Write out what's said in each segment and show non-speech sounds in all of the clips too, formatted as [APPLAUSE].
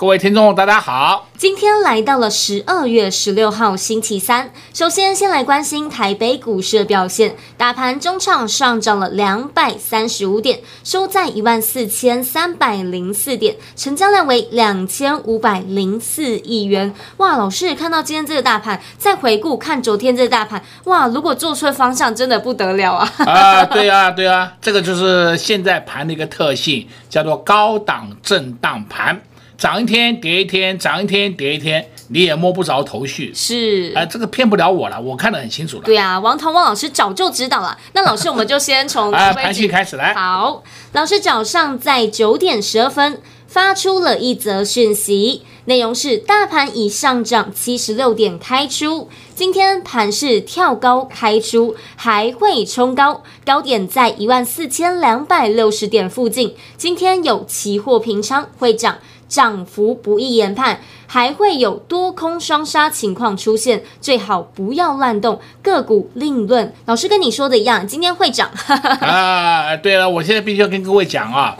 各位听众，大家好。今天来到了十二月十六号星期三。首先，先来关心台北股市的表现。大盘中场上涨了两百三十五点，收在一万四千三百零四点，成交量为两千五百零四亿元。哇，老师看到今天这个大盘，再回顾看昨天这个大盘，哇，如果做错方向，真的不得了啊！啊，对啊，对啊，这个就是现在盘的一个特性，叫做高档震荡盘。涨一天跌一天，涨一天跌一天，你也摸不着头绪。是，啊、呃，这个骗不了我了，我看得很清楚了。对啊，王彤王老师早就知道了。那老师，我们就先从啊盘序开始来。好，老师早上在九点十二分发出了一则讯息，内容是大盘已上涨七十六点开出，今天盘是跳高开出，还会冲高，高点在一万四千两百六十点附近。今天有期货平仓会涨。涨幅不易研判，还会有多空双杀情况出现，最好不要乱动个股另论。老师跟你说的一样，今天会涨。[LAUGHS] 啊，对了，我现在必须要跟各位讲啊，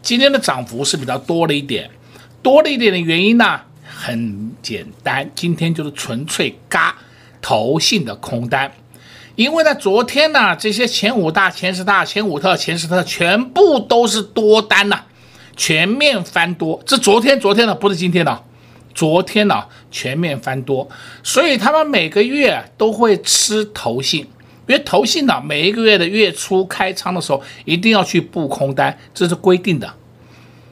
今天的涨幅是比较多了一点，多了一点的原因呢，很简单，今天就是纯粹嘎投信的空单，因为呢，昨天呢，这些前五大、前十大、前五特、前十特全部都是多单呐。全面翻多，这昨天昨天的不是今天的，昨天呢全面翻多，所以他们每个月都会吃投信，因为投信呢每一个月的月初开仓的时候一定要去布空单，这是规定的，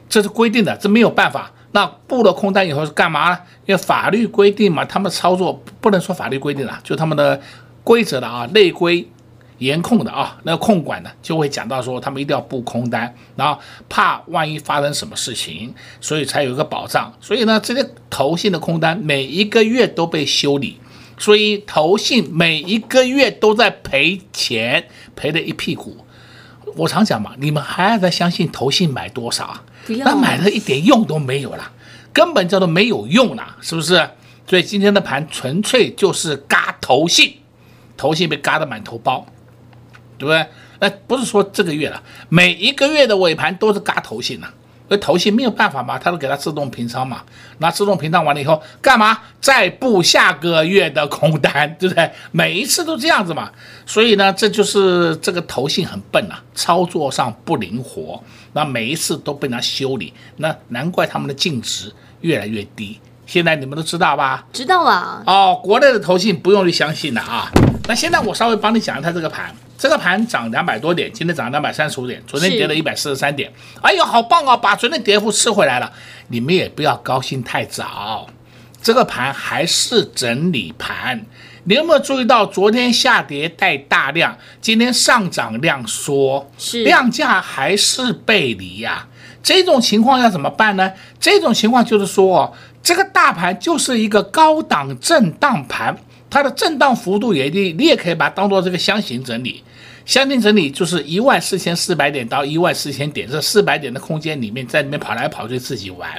这是规定的，这没有办法。那布了空单以后是干嘛？因为法律规定嘛，他们操作不能说法律规定了，就他们的规则的啊，内规。严控的啊，那个控管的就会讲到说，他们一定要布空单，然后怕万一发生什么事情，所以才有一个保障。所以呢，这些投信的空单每一个月都被修理，所以投信每一个月都在赔钱，赔了一屁股。我常讲嘛，你们还要再相信投信买多少啊？那买了一点用都没有了，根本叫做没有用了，是不是？所以今天的盘纯粹就是嘎投信，投信被嘎得满头包。对不对？那不是说这个月了，每一个月的尾盘都是嘎头信了，所以投信没有办法嘛，他都给他自动平仓嘛，那自动平仓完了以后干嘛？再布下个月的空单，[LAUGHS] 对不对？每一次都这样子嘛，所以呢，这就是这个头信很笨啊，操作上不灵活，那每一次都被他修理，那难怪他们的净值越来越低。现在你们都知道吧？知道了。哦，国内的投信不用去相信了啊。那现在我稍微帮你讲一下这个盘。这个盘涨两百多点，今天涨两百三十五点，昨天跌了一百四十三点。哎呦，好棒啊，把昨天跌幅吃回来了。你们也不要高兴太早，这个盘还是整理盘。你有没有注意到昨天下跌带大量，今天上涨量缩，是量价还是背离呀？这种情况要怎么办呢？这种情况就是说，这个大盘就是一个高档震荡盘。它的震荡幅度也低，你也可以把它当做这个箱型整理。箱型整理就是一万四千四百点到一万四千点，这四百点的空间里面，在里面跑来跑去自己玩。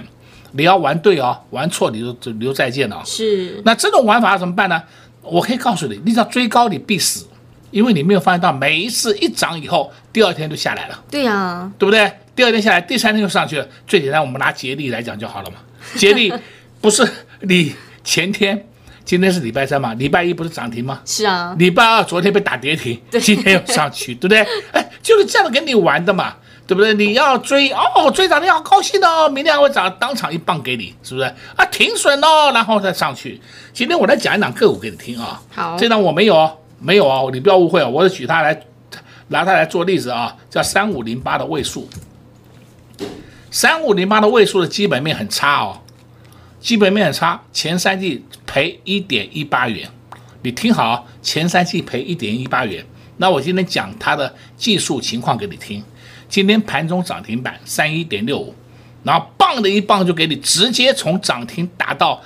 你要玩对哦，玩错你就就留再见了哦。是。那这种玩法怎么办呢？我可以告诉你，你只要追高你必死，因为你没有发现到每一次一涨以后，第二天就下来了。对呀、啊，对不对？第二天下来，第三天就上去了。最简单，我们拿捷力来讲就好了嘛。捷力不是你前天。今天是礼拜三嘛，礼拜一不是涨停吗？是啊，礼拜二昨天被打跌停，今天又上去，对不对？[LAUGHS] 哎，就是这样跟你玩的嘛，对不对？你要追哦，追涨你好高兴哦，明天还会涨，当场一棒给你，是不是？啊，停损哦，然后再上去。今天我来讲一档个股给你听啊，好，这档我没有哦，没有哦，你不要误会哦，我是举它来拿它来做例子啊，叫三五零八的位数，三五零八的位数的基本面很差哦。基本面差，前三季赔一点一八元，你听好，前三季赔一点一八元。那我今天讲它的技术情况给你听。今天盘中涨停板三一点六五，然后棒的一棒就给你直接从涨停打到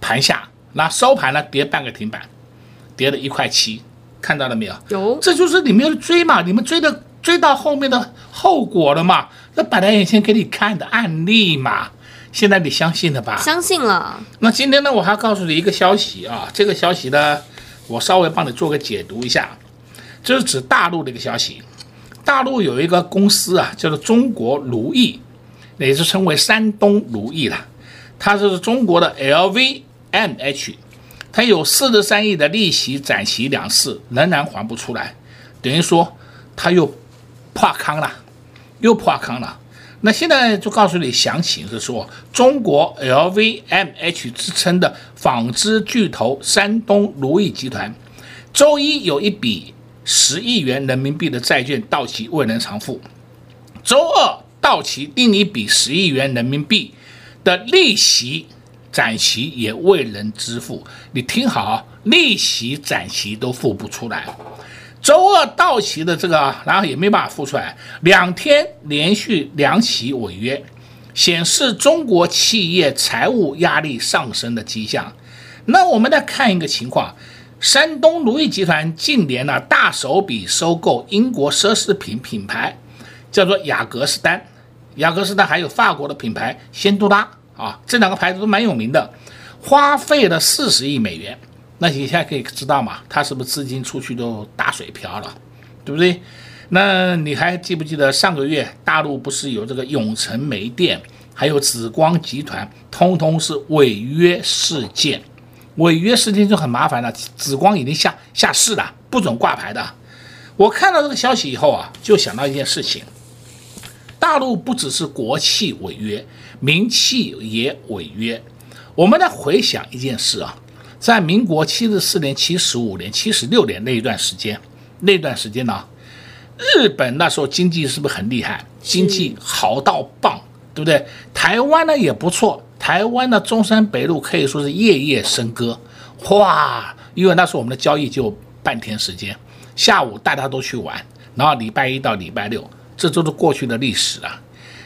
盘下，那收盘呢跌半个停板，跌了一块七，看到了没有？有，这就是你们要追嘛，你们追的追到后面的后果了嘛？那摆在眼前给你看的案例嘛，现在你相信了吧？相信了。那今天呢，我还告诉你一个消息啊，这个消息呢，我稍微帮你做个解读一下。这是指大陆的一个消息，大陆有一个公司啊，叫做中国如意，也是称为山东如意了。它是中国的 LVMH，它有四十三亿的利息展期两次，仍然还不出来，等于说它又破坑了，又破坑了。那现在就告诉你详情是说，中国 LVMH 之称的纺织巨头山东如意集团，周一有一笔。十亿元人民币的债券到期未能偿付，周二到期另一笔十亿元人民币的利息展期也未能支付。你听好，啊利息展期都付不出来。周二到期的这个，然后也没办法付出来，两天连续两起违约，显示中国企业财务压力上升的迹象。那我们再看一个情况。山东如意集团近年呢大手笔收购英国奢侈品品牌，叫做雅格斯丹，雅格斯丹还有法国的品牌仙杜拉啊，这两个牌子都蛮有名的，花费了四十亿美元。那你现在可以知道嘛，他是不是资金出去都打水漂了，对不对？那你还记不记得上个月大陆不是有这个永城煤电，还有紫光集团，通通是违约事件。违约事件就很麻烦了，紫光已经下下市了，不准挂牌的。我看到这个消息以后啊，就想到一件事情：大陆不只是国企违约，民企也违约。我们来回想一件事啊，在民国七十四年、七十五年、七十六年那一段时间，那段时间呢，日本那时候经济是不是很厉害？经济好到棒，对不对？台湾呢也不错。台湾的中山北路可以说是夜夜笙歌，哇！因为那时候我们的交易就半天时间，下午大家都去玩，然后礼拜一到礼拜六，这都是过去的历史了。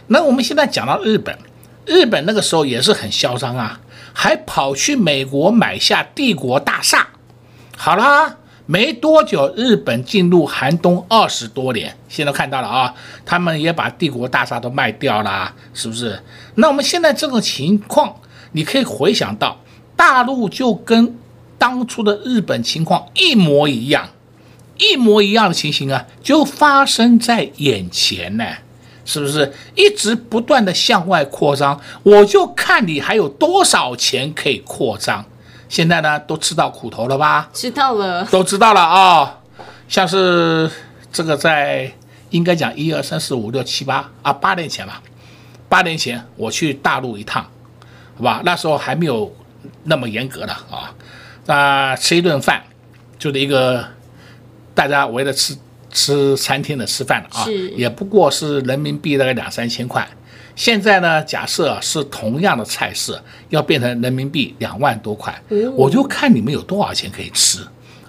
那我们现在讲到日本，日本那个时候也是很嚣张啊，还跑去美国买下帝国大厦。好啦。没多久，日本进入寒冬二十多年。现在看到了啊，他们也把帝国大厦都卖掉了，是不是？那我们现在这种情况，你可以回想到，大陆就跟当初的日本情况一模一样，一模一样的情形啊，就发生在眼前呢，是不是？一直不断的向外扩张，我就看你还有多少钱可以扩张。现在呢，都吃到苦头了吧？知道了，都知道了啊、哦。像是这个，在应该讲一二三四五六七八啊，八年前吧。八年前我去大陆一趟，好吧？那时候还没有那么严格的啊。那吃一顿饭，就是一个大家围着吃吃餐厅的吃饭的啊，也不过是人民币大概两三千块。现在呢，假设是同样的菜式，要变成人民币两万多块，我就看你们有多少钱可以吃。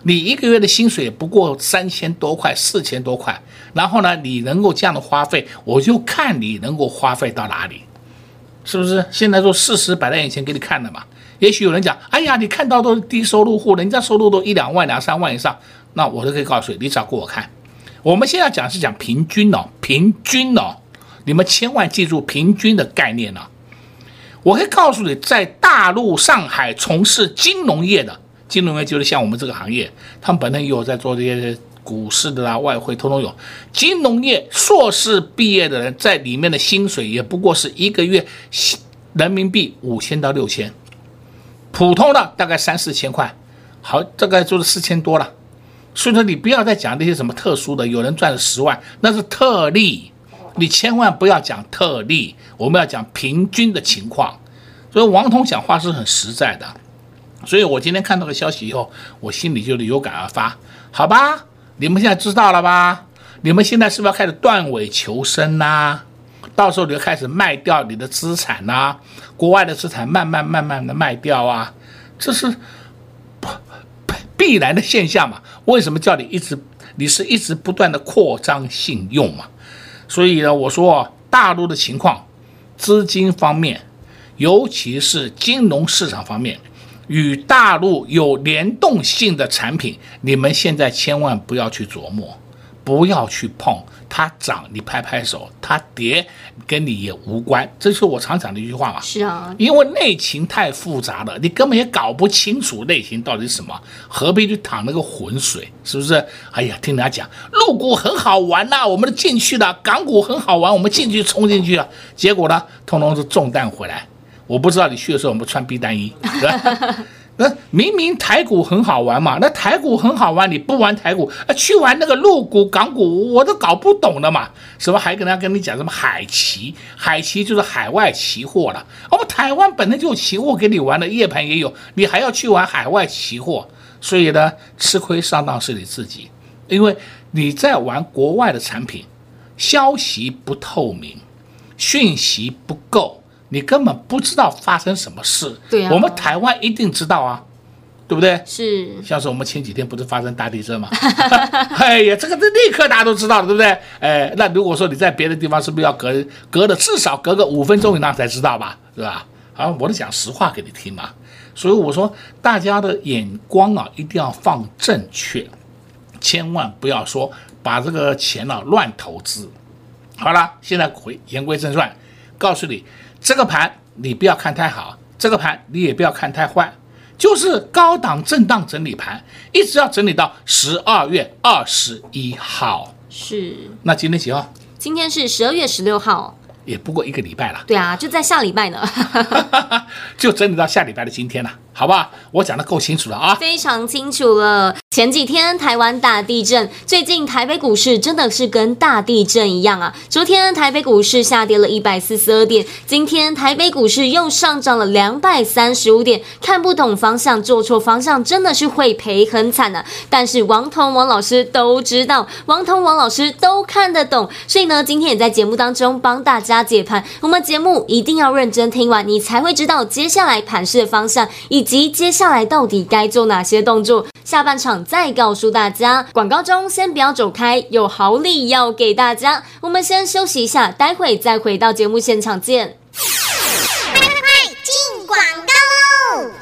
你一个月的薪水不过三千多块、四千多块，然后呢，你能够这样的花费，我就看你能够花费到哪里，是不是？现在说事实摆在眼前给你看的嘛。也许有人讲，哎呀，你看到都是低收入户，人家收入都一两万、两三万以上，那我都可以告诉你，你只要给我看。我们现在讲是讲平均哦，平均哦。你们千万记住平均的概念呢、我可以告诉你，在大陆上海从事金融业的，金融业就是像我们这个行业，他们本身有在做这些股市的啦、外汇，通通有。金融业硕士毕业的人在里面的薪水也不过是一个月人民币五千到六千，普通的大概三四千块，好，大概就是四千多了。所以说你不要再讲那些什么特殊的，有人赚了十万，那是特例。你千万不要讲特例，我们要讲平均的情况。所以王彤讲话是很实在的。所以我今天看到个消息以后，我心里就有感而发。好吧，你们现在知道了吧？你们现在是不是要开始断尾求生呐、到时候你就开始卖掉你的资产呐、国外的资产慢慢慢慢的卖掉啊，这是必然的现象嘛。为什么叫你一直，你是一直不断的扩张信用嘛？所以呢，我说大陆的情况，资金方面，尤其是金融市场方面，与大陆有联动性的产品，你们现在千万不要去琢磨，不要去碰。它涨，你拍拍手；它跌，跟你也无关。这是我常讲的一句话嘛。是啊，因为内情太复杂了，你根本也搞不清楚内情到底是什么，何必去淌那个浑水？是不是？哎呀，听人家讲，陆股很好玩呐、啊，我们都进去了；港股很好玩，我们进去冲进去了。[LAUGHS] 结果呢，通通是中弹回来。我不知道你去的时候有没有穿避弹衣。[LAUGHS] 那明明台股很好玩嘛，那台股很好玩，你不玩台股，啊，去玩那个陆股、港股，我都搞不懂的嘛。什么还跟他跟你讲什么海期？海期就是海外期货了。我们台湾本来就有期货给你玩的，夜盘也有，你还要去玩海外期货，所以呢，吃亏上当是你自己，因为你在玩国外的产品，消息不透明，讯息不够。你根本不知道发生什么事，对啊，我们台湾一定知道啊，对不对？是，像是我们前几天不是发生大地震嘛？[LAUGHS] 哎呀，这个这立刻大家都知道了，对不对？哎，那如果说你在别的地方，是不是要隔隔了至少隔个五分钟以上才知道吧？对吧？啊，我都讲实话给你听嘛。所以我说，大家的眼光啊，一定要放正确，千万不要说把这个钱啊乱投资。好了，现在回言归正传，告诉你。这个盘你不要看太好，这个盘你也不要看太坏，就是高档震荡整理盘，一直要整理到十二月二十一号。是。那今天几号？今天是十二月十六号。也不过一个礼拜了。对啊，就在下礼拜呢。[LAUGHS] [LAUGHS] 就整理到下礼拜的今天了，好吧？我讲得够清楚了啊。非常清楚了。前几天台湾大地震，最近台北股市真的是跟大地震一样啊！昨天台北股市下跌了一百四十二点，今天台北股市又上涨了两百三十五点。看不懂方向，做错方向，真的是会赔很惨的啊。但是王彤王老师都知道，王彤王老师都看得懂，所以呢，今天也在节目当中帮大家解盘。我们节目一定要认真听完，你才会知道接下来盘市的方向，以及接下来到底该做哪些动作。下半场再告诉大家，广告中先不要走开，有好礼要给大家。我们先休息一下，待会再回到节目现场见。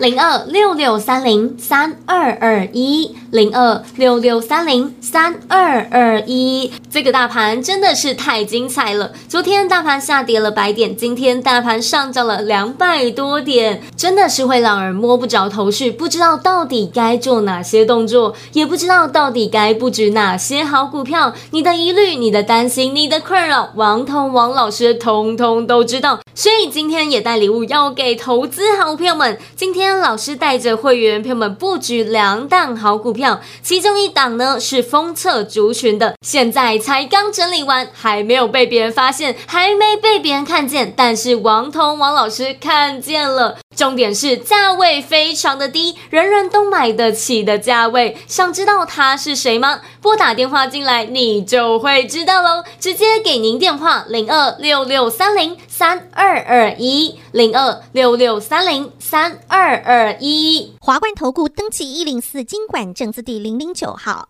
零二六六三零三二二一，零二六六三零三二二一，这个大盘真的是太精彩了。昨天大盘下跌了百点，今天大盘上涨了两百多点，真的是会让人摸不着头绪，不知道到底该做哪些动作，也不知道到底该布局哪些好股票。你的疑虑、你的担心、你的困扰，王彤王老师通通都知道，所以今天也带礼物要给投资好朋友们。今天。老师带着会员朋友们布局两档好股票，其中一档呢是封测族群的，现在才刚整理完，还没有被别人发现，还没被别人看见，但是王彤王老师看见了。重点是价位非常的低，人人都买得起的价位。想知道他是谁吗？拨打电话进来，你就会知道喽。直接给您电话：零二六六三零三二二一，零二六六三零三二二一。华冠投顾登记一零四经管证字第零零九号。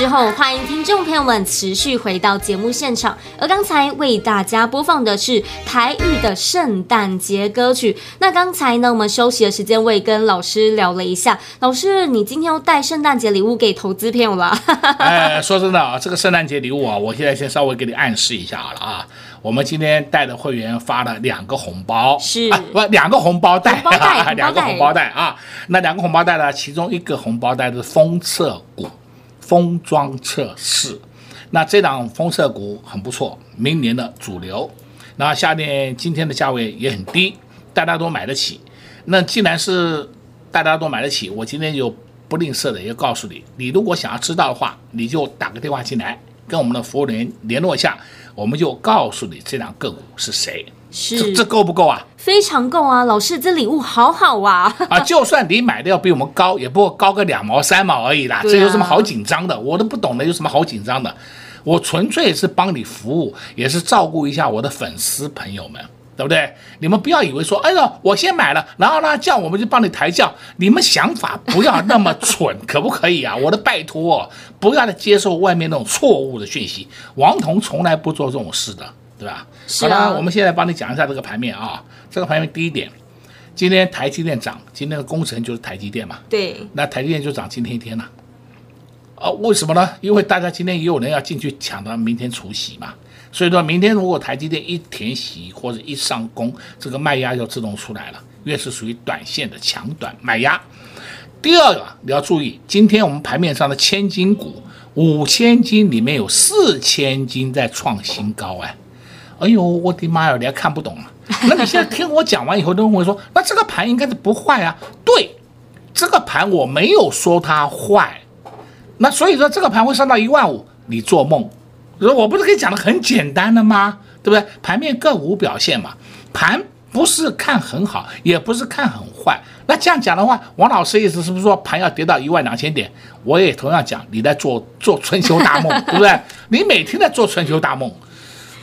之后，欢迎听众朋友们持续回到节目现场。而刚才为大家播放的是台语的圣诞节歌曲。那刚才呢，我们休息的时间，我也跟老师聊了一下。老师，你今天要带圣诞节礼物给投资朋友了？哎，说真的啊，这个圣诞节礼物啊，我现在先稍微给你暗示一下好了啊。我们今天带的会员发了两个红包，是啊，不两个红包袋，红包袋 [LAUGHS] 两个红包袋啊。那两个红包袋呢，其中一个红包袋是封测股。封装测试，那这档封测股很不错，明年的主流。那下面今天的价位也很低，大家都买得起。那既然是大家都买得起，我今天就不吝啬的也告诉你，你如果想要知道的话，你就打个电话进来，跟我们的服务员联络一下，我们就告诉你这档个股是谁。是，这这够不够啊？非常够啊！老师，这礼物好好啊！啊，[LAUGHS] 就算你买的要比我们高，也不过高个两毛三毛而已啦，啊、这有什么好紧张的？我都不懂得有什么好紧张的。我纯粹是帮你服务，也是照顾一下我的粉丝朋友们，对不对？你们不要以为说，哎呦，我先买了，然后呢，叫我们就帮你抬轿。你们想法不要那么蠢，[LAUGHS] 可不可以啊？我的拜托，不要再接受外面那种错误的讯息。王彤从来不做这种事的。对吧？好了，我们现在帮你讲一下这个盘面啊。这个盘面第一点，今天台积电涨，今天的工程就是台积电嘛。对。那台积电就涨今天一天了。啊，为什么呢？因为大家今天也有人要进去抢到明天除夕嘛。所以说明天如果台积电一填息或者一上攻，这个卖压就自动出来了，越是属于短线的强短卖压。第二个你要注意，今天我们盘面上的千金股，五千金里面有四千金在创新高哎。哎呦，我的妈呀！你还看不懂啊？[LAUGHS] 那你现在听我讲完以后，都会说，[LAUGHS] 那这个盘应该是不坏啊？对，这个盘我没有说它坏。那所以说这个盘会上到一万五，你做梦？我不是跟你讲的很简单的吗？对不对？盘面个股表现嘛，盘不是看很好，也不是看很坏。那这样讲的话，王老师意思是不是说盘要跌到一万两千点？我也同样讲，你在做做春秋大梦，[LAUGHS] 对不对？你每天在做春秋大梦。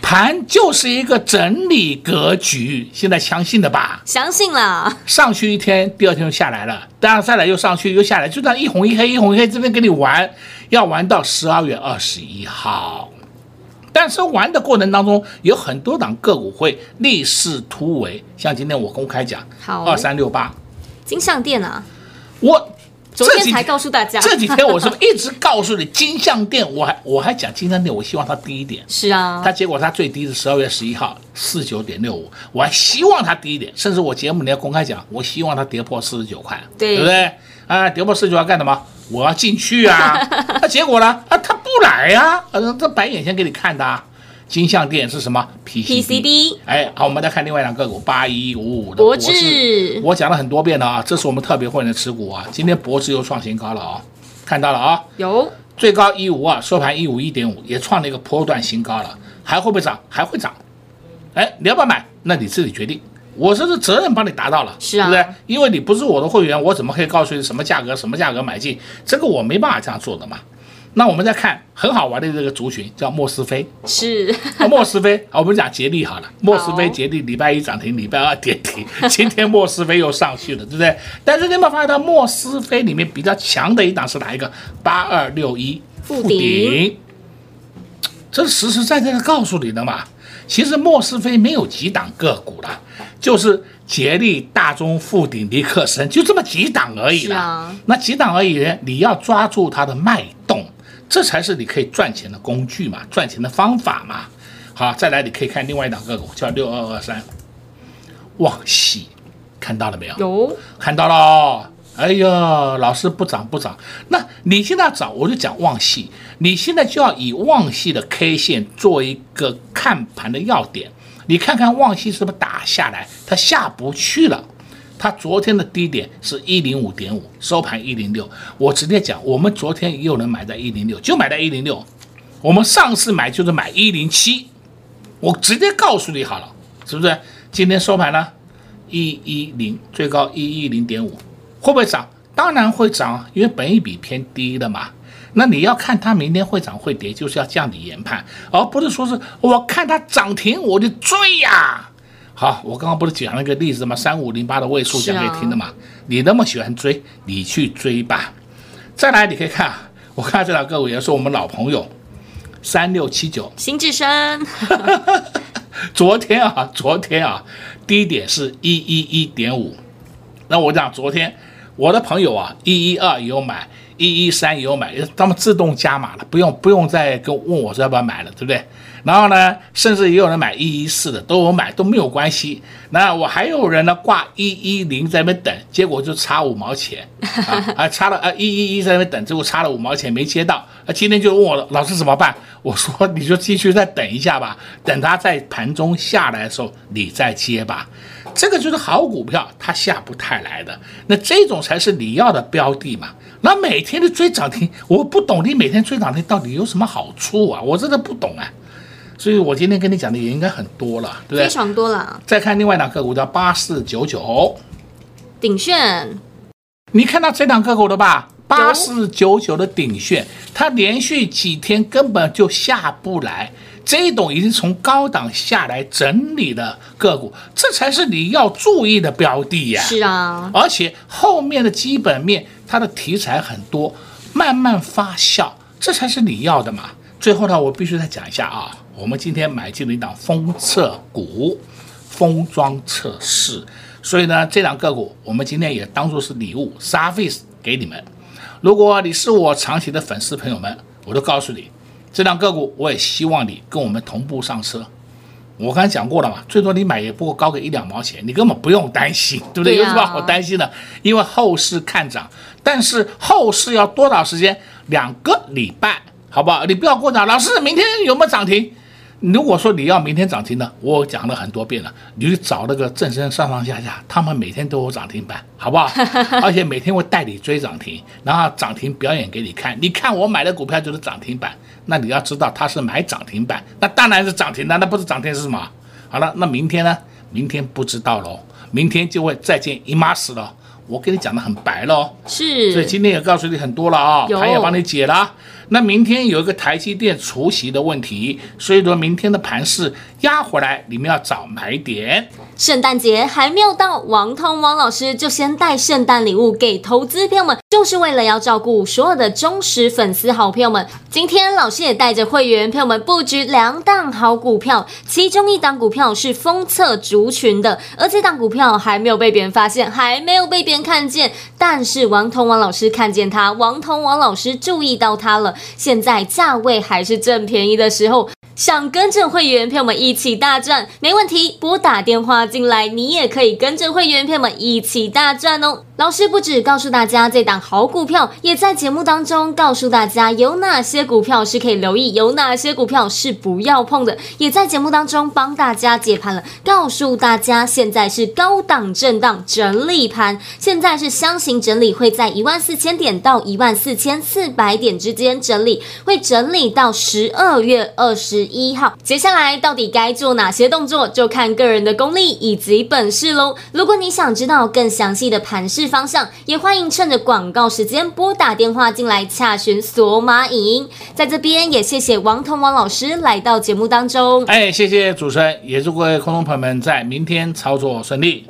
盘就是一个整理格局，现在相信了吧？相信了。上去一天，第二天就下来了，当然再来又上去又下来，就这样一红一黑，一红一黑，这边跟你玩，要玩到十二月二十一号。但是玩的过程当中，有很多档个股会逆势突围，像今天我公开讲，好，二三六八，金像店啊，我。昨天才告诉大家，这几天我是不是一直告诉你金项店？[LAUGHS] 我还我还讲金项店，我希望它低一点。是啊，它结果它最低是十二月十一号四九点六五，我还希望它低一点，甚至我节目里要公开讲，我希望它跌破四十九块，对，对不对？啊，跌破四十九块干什么？我要进去啊！[LAUGHS] 那结果呢？啊，它不来呀！啊，这白眼先给你看的啊。金像电是什么。PCB 哎，好，我们再看另外两个股，八一五五的博智。我讲了很多遍了啊，这是我们特别会员的持股啊。今天博智又创新高了啊，看到了啊？有。最高一五二，收盘一五一点五，也创了一个波段新高了。还会不会涨？还会涨。哎，你要不要买？那你自己决定。我这是责任帮你达到了，是啊，对不对？因为你不是我的会员，我怎么可以告诉你什么价格、什么价格买进？这个我没办法这样做的嘛。那我们再看很好玩的这个族群，叫莫斯菲，是莫斯菲。[LAUGHS] 我们讲杰力好了，莫斯菲杰力礼拜一涨停，礼拜二跌停，[LAUGHS] 今天莫斯菲又上去了，对不对？但是你有没有发现到莫斯菲里面比较强的一档是哪一个？八二六一富鼎，这是实实在在的告诉你的嘛。其实莫斯菲没有几档个股了，就是捷力、大中、富鼎、尼克森，就这么几档而已了。啊、那几档而已，你要抓住它的脉动。这才是你可以赚钱的工具嘛，赚钱的方法嘛。好，再来你可以看另外一档个股，叫六二二三，旺矽，看到了没有？有，看到了。哎呦，老师不涨不涨，那你现在涨，我就讲望系。你现在就要以望系的 K 线做一个看盘的要点，你看看望系是不是打下来，它下不去了。它昨天的低点是一零五点五，收盘一零六。我直接讲，我们昨天也有人买在一零六，就买在一零六。我们上次买就是买一零七，我直接告诉你好了，是不是？今天收盘呢，一一零，最高一一零点五，会不会涨？当然会涨，因为本益比偏低的嘛。那你要看它明天会涨会跌，就是要这样的研判，而不是说是我看它涨停我就追呀、好，我刚刚不是讲了一个例子吗？三五零八的位数讲给你听的嘛。你那么喜欢追，你去追吧。再来，你可以看我看这两个股也是我们老朋友，三六七九，新智深。[LAUGHS] 昨天啊，昨天啊，低点是一一一点五。那我讲昨天，我的朋友啊，一一二也有买，一一三也有买，他们自动加码了，不用不用再跟问我说要不要买了，对不对？然后呢，甚至也有人买一一四的，都有买，都没有关系。那我还有人呢挂一一零在那边等，结果就差五毛钱 [LAUGHS] 啊，啊差了啊一一一在那边等，结果差了五毛钱没接到。啊，今天就问我了，老师怎么办？我说你就继续再等一下吧，等它在盘中下来的时候你再接吧。这个就是好股票，它下不太来的，那这种才是你要的标的嘛。那每天的追涨停，我不懂你每天追涨停到底有什么好处啊？我真的不懂啊。所以我今天跟你讲的也应该很多了，对不对？非常多了。再看另外一档个股叫八四九九，鼎炫，你看到这档个股了吧？八四九九的鼎炫，它连续几天根本就下不来，这种已经从高档下来整理的个股，这才是你要注意的标的呀。是啊，而且后面的基本面，它的题材很多，慢慢发酵，这才是你要的嘛。最后呢，我必须再讲一下啊。我们今天买进了一档封测股，封装测试，所以呢，这两个股我们今天也当做是礼物，service 给你们。如果你是我长期的粉丝朋友们，我都告诉你，这两个股我也希望你跟我们同步上车。我刚才讲过了嘛，最多你买也不过高个一两毛钱，你根本不用担心，对不对？对啊、有什么好担心的？因为后市看涨，但是后市要多少时间？两个礼拜，好不好？你不要过涨，老师明天有没有涨停？如果说你要明天涨停的，我讲了很多遍了，你去找那个正身上上下下，他们每天都有涨停板，好不好？[LAUGHS] 而且每天会带你追涨停，然后涨停表演给你看。你看我买的股票就是涨停板，那你要知道他是买涨停板，那当然是涨停的，那不是涨停是什么？好了，那明天呢？明天不知道喽，明天就会再见姨妈死了。我跟你讲的很白喽，是，所以今天也告诉你很多了啊，盘也帮你解了。那明天有一个台积电除夕的问题，所以说明天的盘势压回来，你们要找买点。圣诞节还没有到，王通王老师就先带圣诞礼物给投资朋友们，就是为了要照顾所有的忠实粉丝好朋友们。今天老师也带着会员朋友们布局两档好股票，其中一档股票是封测族群的，而这档股票还没有被别人发现，还没有被别人看见，但是王通王老师看见它，王通王老师注意到它了。现在价位还是正便宜的时候，想跟着会员朋友们一起大赚，没问题，拨打电话进来，你也可以跟着会员朋友们一起大赚哦。老师不止告诉大家这档好股票，也在节目当中告诉大家有哪些股票是可以留意，有哪些股票是不要碰的，也在节目当中帮大家解盘了，告诉大家现在是高档震荡整理盘，现在是箱型整理，会在一万四千点到一万四千四百点之间整理，会整理到十二月二十一号。接下来到底该做哪些动作，就看个人的功力以及本事喽。如果你想知道更详细的盘势，方向也欢迎趁着广告时间拨打电话进来洽询索马影音，在这边也谢谢王彤王老师来到节目当中。哎，谢谢主持人，也祝各位观众朋友们在明天操作顺利。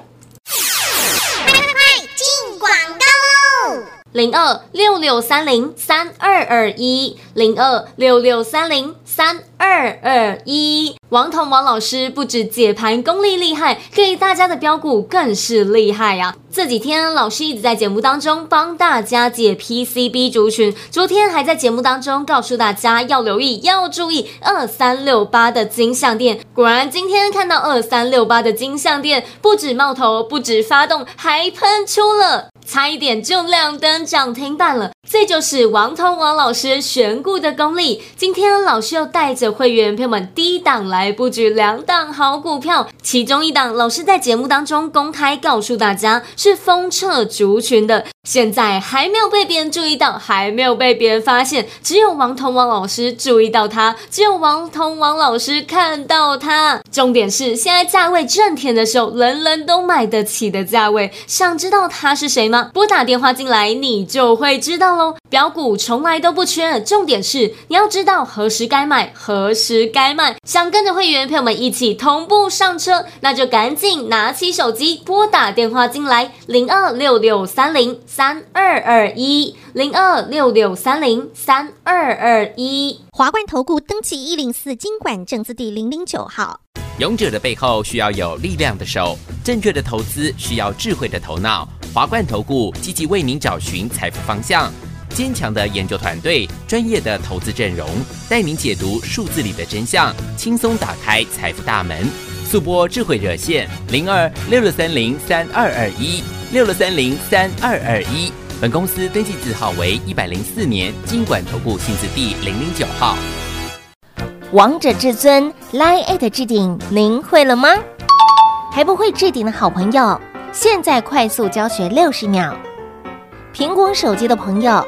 零二六六三零三二二一零二六六三零三二二一。王彤王老师不止解盘功力厉害，给大家的标股更是厉害啊！这几天老师一直在节目当中帮大家解 PCB 族群，昨天还在节目当中告诉大家要留意、要注意二三六八的金像电。果然今天看到二三六八的金像电，不止冒头，不止发动，还喷出了，差一点就亮灯涨停板了。这就是王彤王老师选股的功力。今天老师又带着会员朋友们低档来布局两档好股票，其中一档老师在节目当中公开告诉大家是封测族群的，现在还没有被别人注意到，还没有被别人发现，只有王彤王老师注意到它，只有王彤王老师看到它。重点是现在价位正甜的时候，人人都买得起的价位，想知道他是谁吗？拨打电话进来，你就会知道。标股从来都不缺，重点是你要知道何时该买，何时该卖。想跟着会员朋友们一起同步上车，那就赶紧拿起手机拨打电话进来，零二六六三零三二二一，零二六六三零三二二一。华冠投顾登记一零四金管证字第零零九号。勇者的背后需要有力量的手，正确的投资需要智慧的头脑。华冠投顾积极为您找寻财富方向。坚强的研究团队，专业的投资阵容，带您解读数字里的真相，轻松打开财富大门。速拨智慧热线零二六六三零三二二一六六三零三二二一。本公司登记字号为一百零四年金管投顾新字第零零九号。王者至尊 Line@ at 置顶，您会了吗？还不会置顶的好朋友，现在快速教学六十秒。苹果手机的朋友。